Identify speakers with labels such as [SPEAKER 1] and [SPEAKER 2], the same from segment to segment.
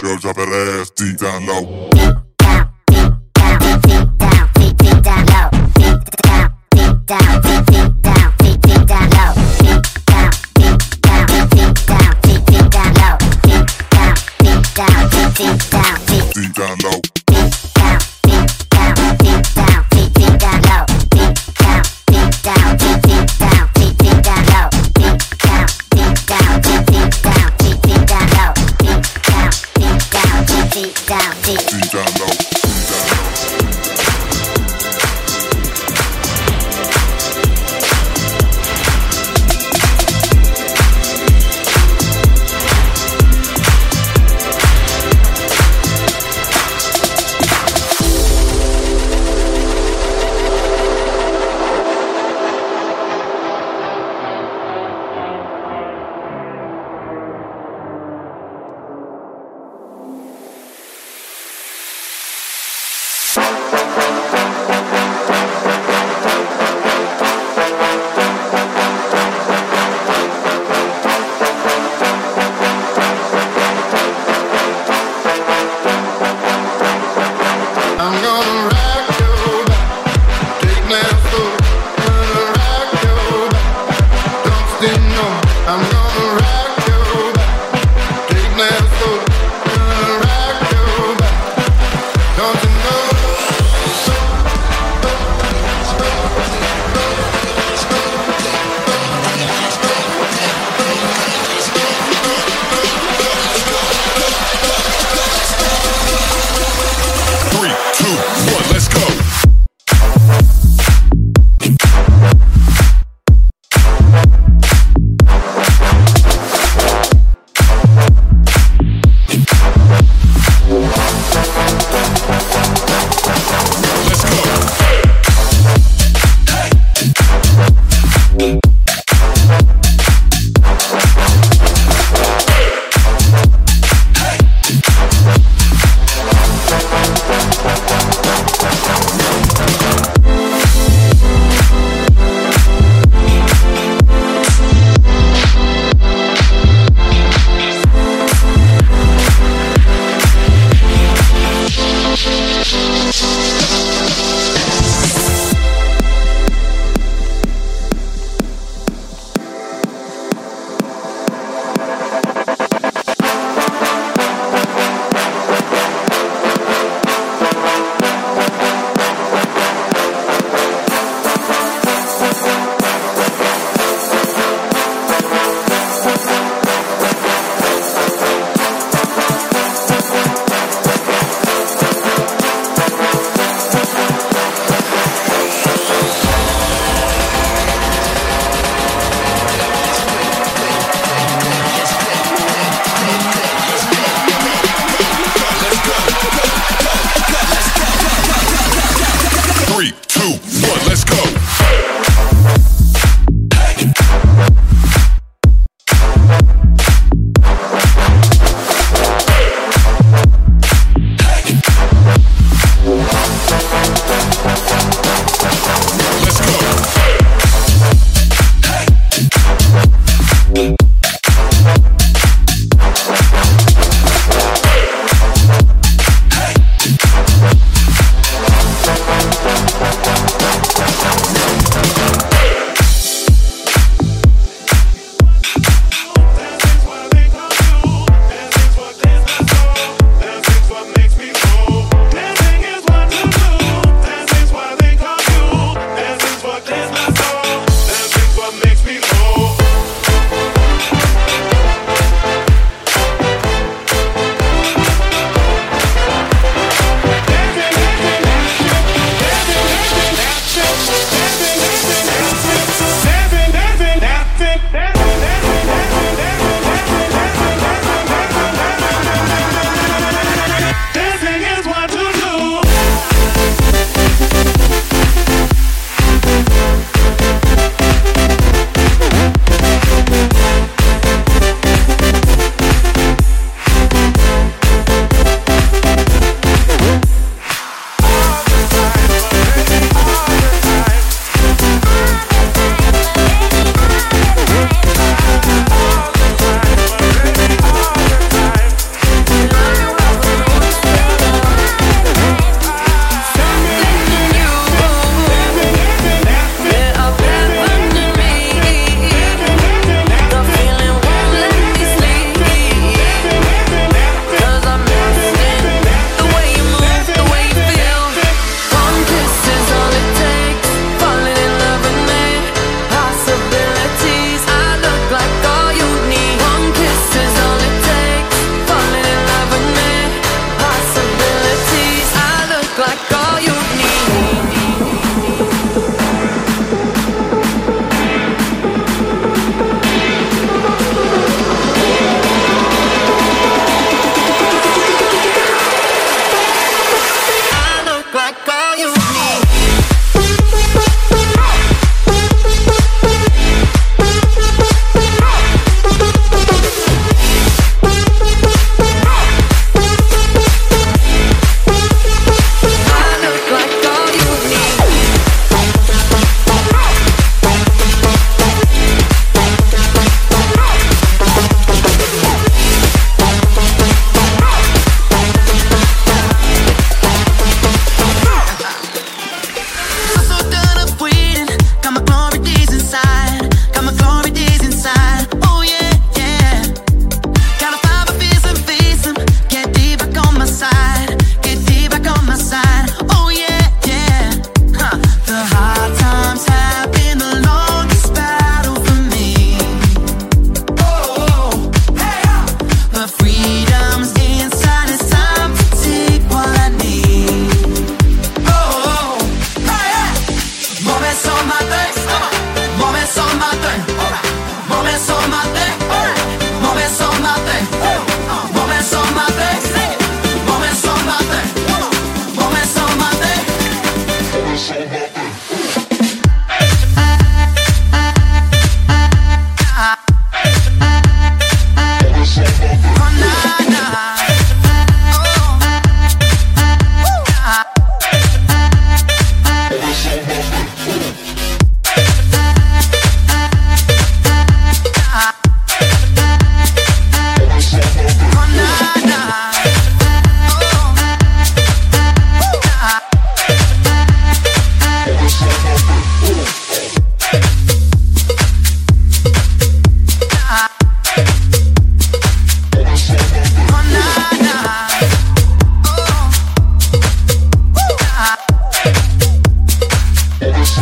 [SPEAKER 1] Yo ya perré, tirando.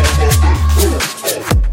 [SPEAKER 2] Yeah.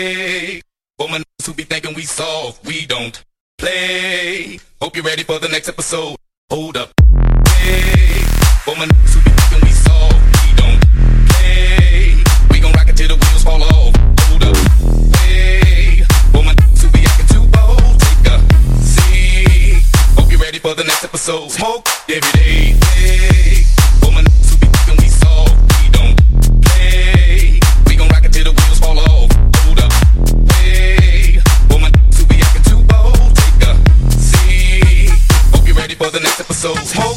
[SPEAKER 3] play. Woman who be thinking we soft, we don't play. Hope you're ready for the next episode. Hold up. Hey, woman who be thinking we soft, we don't play. We gon' rock it till the wheels fall off. Hold up. Hey, woman who be acting too bold, take a seat. Hope you're ready for the next episode. Smoke every day. so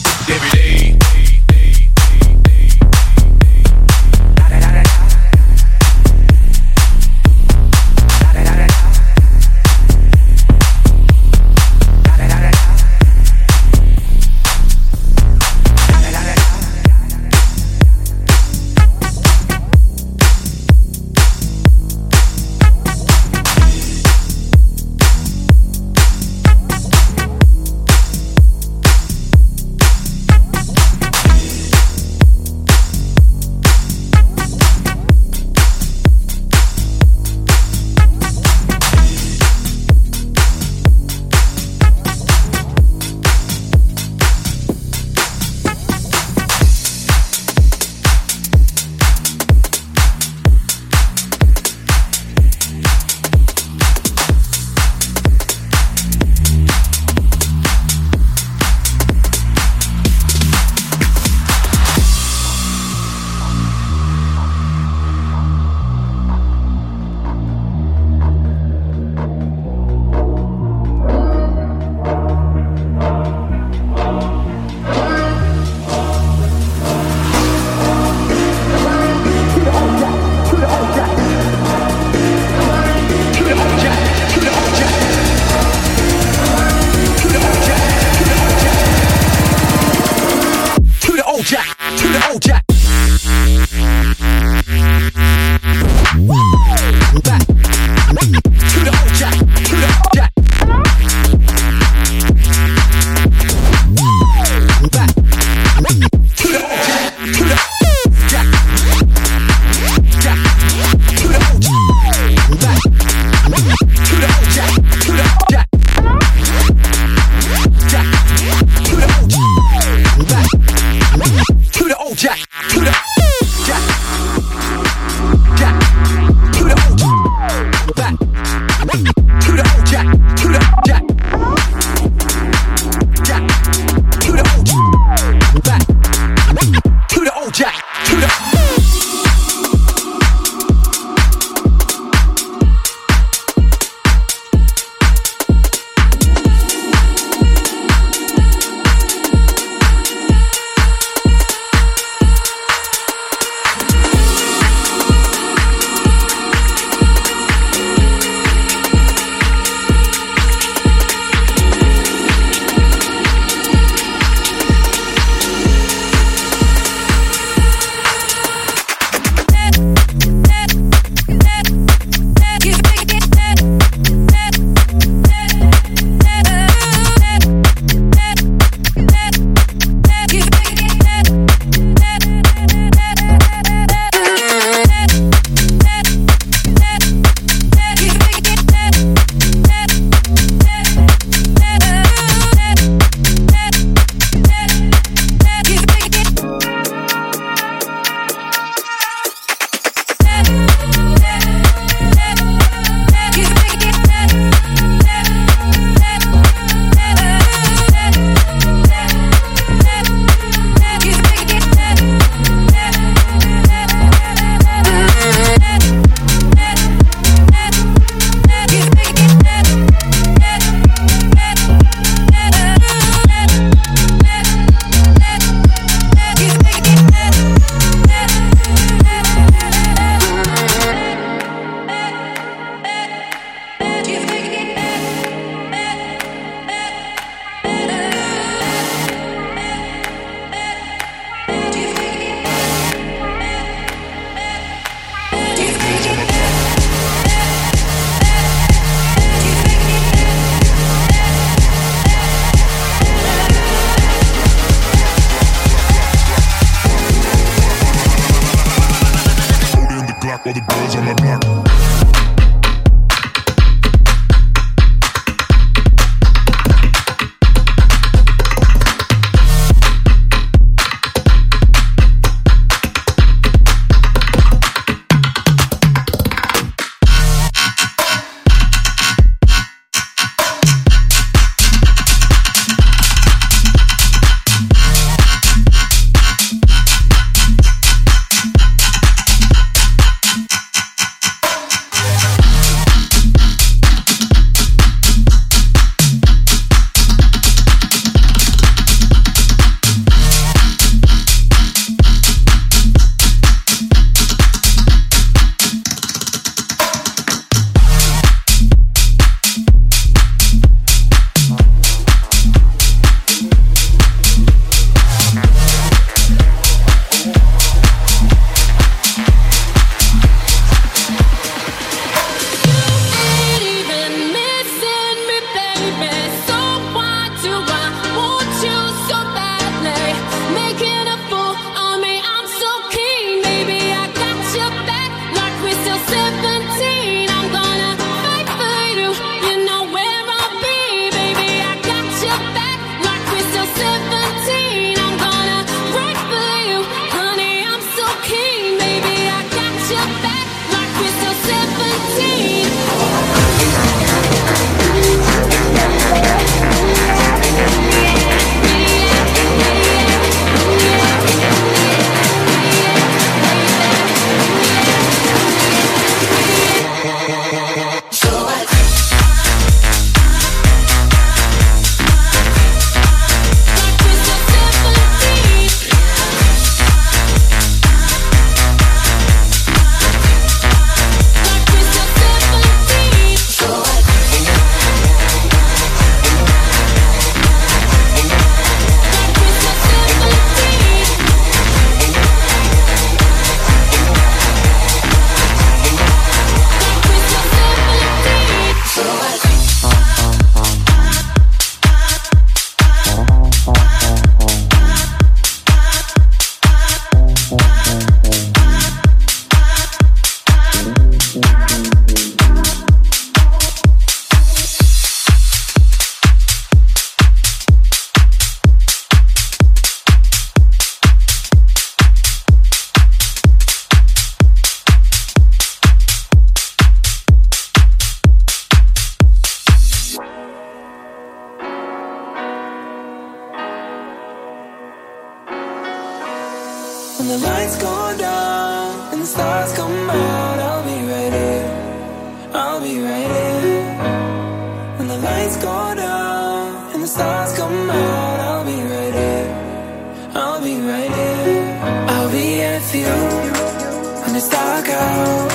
[SPEAKER 4] stuck out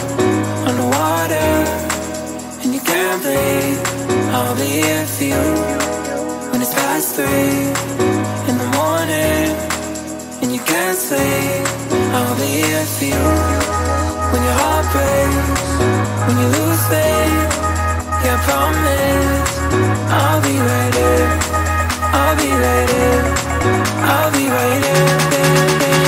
[SPEAKER 4] underwater and you can't breathe. I'll be here for you when it's past three in the morning and you can't sleep. I'll be here for you when your heart breaks, when you lose faith. Yeah, I promise I'll be right here. I'll be right here. I'll be right here.